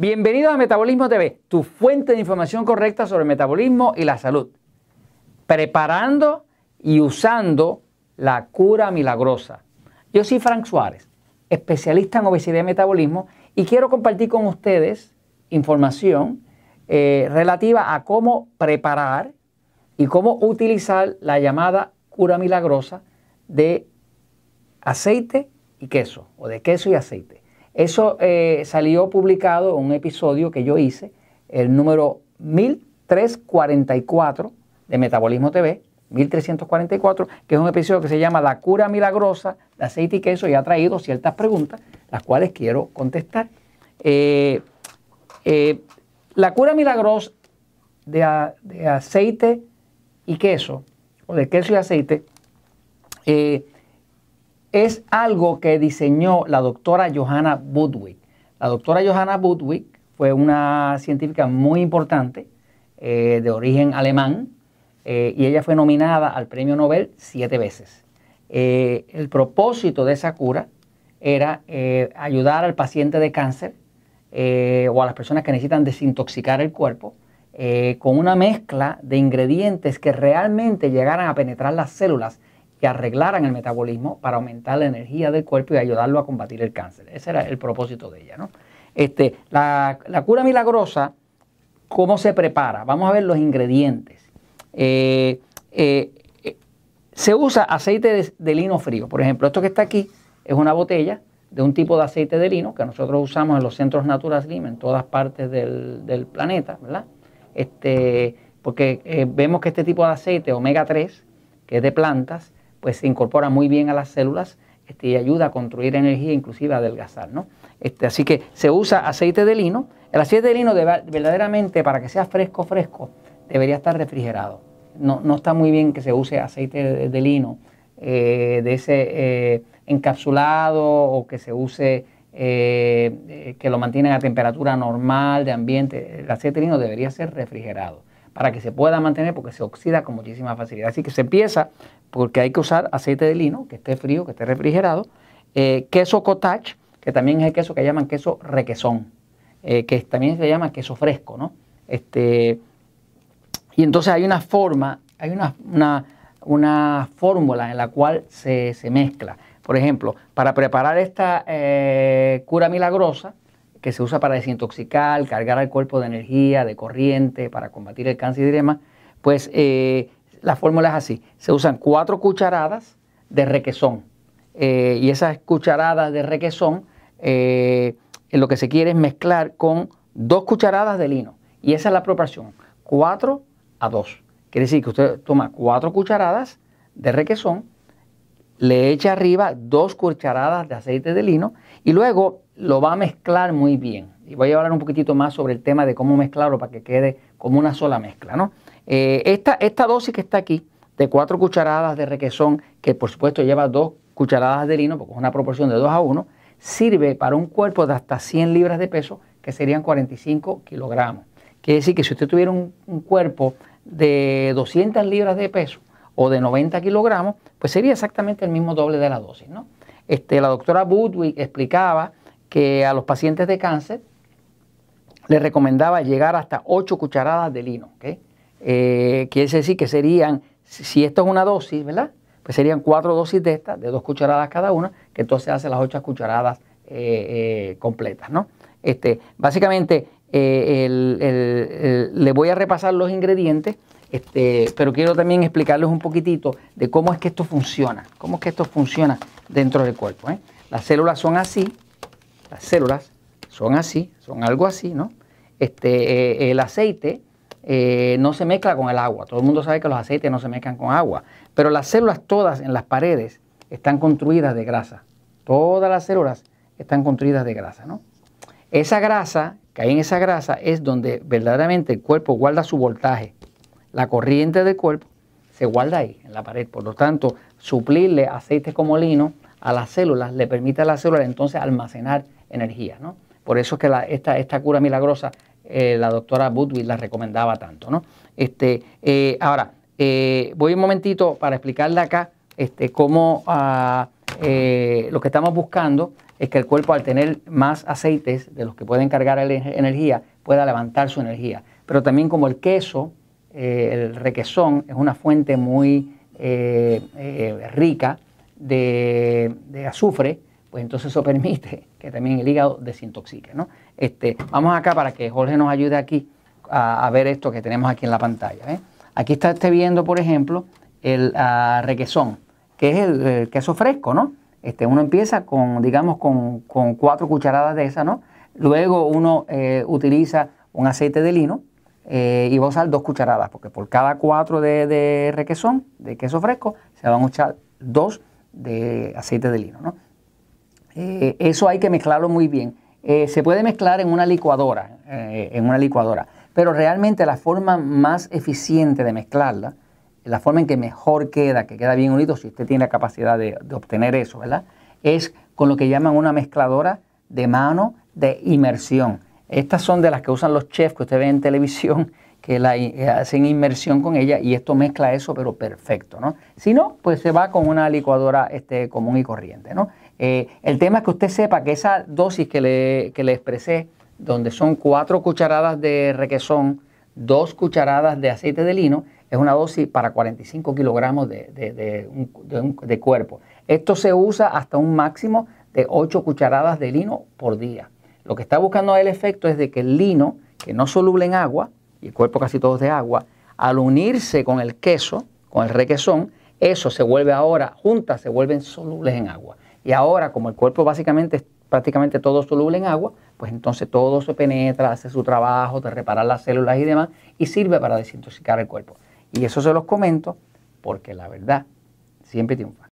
Bienvenidos a Metabolismo TV, tu fuente de información correcta sobre el metabolismo y la salud. Preparando y usando la cura milagrosa. Yo soy Frank Suárez, especialista en obesidad y metabolismo, y quiero compartir con ustedes información eh, relativa a cómo preparar y cómo utilizar la llamada cura milagrosa de aceite y queso, o de queso y aceite. Eso eh, salió publicado en un episodio que yo hice, el número 1344 de Metabolismo TV, 1344, que es un episodio que se llama La cura milagrosa de aceite y queso y ha traído ciertas preguntas, las cuales quiero contestar. Eh, eh, la cura milagrosa de, aceite y queso, o de queso y aceite, eh, es algo que diseñó la doctora Johanna Budwig. La doctora Johanna Budwig fue una científica muy importante de origen alemán, eh, y ella fue nominada al premio Nobel siete veces. Eh, el propósito de esa cura era eh, ayudar al paciente de cáncer o a las personas que necesitan desintoxicar el cuerpo con una mezcla de ingredientes que realmente llegaran a penetrar las células y arreglaran el metabolismo para aumentar la energía del cuerpo y ayudarlo a combatir el cáncer. Ese era el propósito de ella. Este, la, cura milagrosa, ¿cómo se prepara? Vamos a ver los ingredientes. Eh, eh, se usa aceite de, lino frío. Por ejemplo, esto que está aquí es una botella de un tipo de aceite de lino que nosotros usamos en los centros Natural Slim en todas partes del, planeta, ¿verdad? Este, porque eh, vemos que este tipo de aceite, omega 3, que es de plantas, pues se incorpora muy bien a las células este, y ayuda a construir energía, inclusive a adelgazar, ¿no? Este, así que se usa aceite de lino. El aceite de lino verdaderamente para que sea fresco, fresco, debería estar refrigerado. No, no está muy bien que se use aceite de, lino eh, de ese eh, encapsulado o que se use eh, que lo mantienen a temperatura normal de ambiente. El aceite de lino debería ser refrigerado para que se pueda mantener porque se oxida con muchísima facilidad. Así que se empieza porque hay que usar aceite de lino que esté frío, que esté refrigerado, queso cottage, que también es el queso que llaman queso requesón, que también se llama queso fresco, ¿no? Este, y entonces hay una forma, hay una, fórmula en la cual se, mezcla. Por ejemplo, para preparar esta eh, cura milagrosa, que se usa para desintoxicar, cargar al cuerpo de energía, de corriente, para combatir el cáncer y demás, pues eh, la fórmula es así. Se usan cuatro cucharadas de requesón. Eh, y esas cucharadas de requesón, lo que se quiere es mezclar con dos cucharadas de lino. Y esa es la proporción. Cuatro a 2. Quiere decir que usted toma 4 cucharadas de requesón, le echa arriba 2 cucharadas de aceite de lino y luego lo va a mezclar muy bien. Y voy a hablar un poquitito más sobre el tema de cómo mezclarlo para que quede como una sola mezcla. ¿no? Eh, esta, esta dosis que está aquí, de 4 cucharadas de requesón, que por supuesto lleva 2 cucharadas de lino, porque es una proporción de 2 a 1, sirve para un cuerpo de hasta 100 libras de peso, que serían 45 kilogramos. Quiere decir que si usted tuviera un cuerpo de 200 libras de peso o de 90 kilogramos, pues sería exactamente el mismo doble de la dosis. ¿no? Este, la doctora Budwig explicaba que a los pacientes de cáncer les recomendaba llegar hasta 8 cucharadas de lino. Eh, quiere decir que serían, si esto es una dosis, ¿verdad? Pues serían 4 dosis de estas, de 2 cucharadas cada una, que entonces hace las 8 cucharadas eh, eh, completas. ¿no? Este, básicamente, le voy a repasar los ingredientes, este, pero quiero también explicarles un poquitito de cómo es que esto funciona, cómo es que esto funciona dentro del cuerpo. ¿eh? Las células son así, las células son así, son algo así, ¿no? Este, eh, el aceite no se mezcla con el agua. Todo el mundo sabe que los aceites no se mezclan con agua, pero las células todas en las paredes están construidas de grasa. Todas las células están construidas de grasa, ¿no? Esa grasa que hay en esa grasa es donde verdaderamente el cuerpo guarda su voltaje. La corriente del cuerpo se guarda ahí, en la pared. Por lo tanto, suplirle aceite como lino a las células le permite a las células entonces almacenar energía. ¿no? Por eso es que esta, esta, cura milagrosa eh, la doctora Budwig la recomendaba tanto. ¿no? Este, eh, ahora, eh, voy un momentito para explicarle acá este, cómo ah, lo que estamos buscando es que el cuerpo al tener más aceites de los que pueden cargar energía, pueda levantar su energía. Pero también como el queso, el requesón es una fuente muy rica de, azufre, pues entonces eso permite que también el hígado desintoxique. ¿no? Este, vamos acá para que Jorge nos ayude aquí a, ver esto que tenemos aquí en la pantalla. Aquí está usted viendo, por ejemplo, el uh, requesón, que es el, queso fresco, ¿no? Este, uno empieza con, digamos, con, cuatro cucharadas de esa, ¿no? Luego uno utiliza un aceite de lino, eh, y va a usar dos cucharadas, porque por cada cuatro de, requesón, de queso fresco, se van a echar dos de aceite de lino. Eh, eso hay que mezclarlo muy bien. Eh, se puede mezclar en una licuadora, en una licuadora, pero realmente la forma más eficiente de mezclarla, la forma en que mejor queda, que queda bien unido, si usted tiene la capacidad de, de obtener eso, ¿verdad? Es con lo que llaman una mezcladora de mano de inmersión. Estas son de las que usan los chefs que usted ve en televisión, que la, eh, hacen inmersión con ella y esto mezcla eso, pero perfecto, ¿no? Si no, pues se va con una licuadora este, común y corriente, ¿no? Eh, el tema es que usted sepa que esa dosis que le, que le expresé, donde son cuatro cucharadas de requesón, dos cucharadas de aceite de lino, es una dosis para 45 kilogramos de, de, de cuerpo. Esto se usa hasta un máximo de 8 cucharadas de lino por día. Lo que está buscando el efecto es de que el lino, que no soluble en agua, y el cuerpo casi todo es de agua, al unirse con el queso, con el requesón, eso se vuelve ahora, juntas se vuelven solubles en agua. Y ahora, como el cuerpo básicamente es prácticamente todo soluble en agua, pues entonces todo se penetra, hace su trabajo de reparar las células y demás, y sirve para desintoxicar el cuerpo. Y eso se los comento porque la verdad siempre triunfa.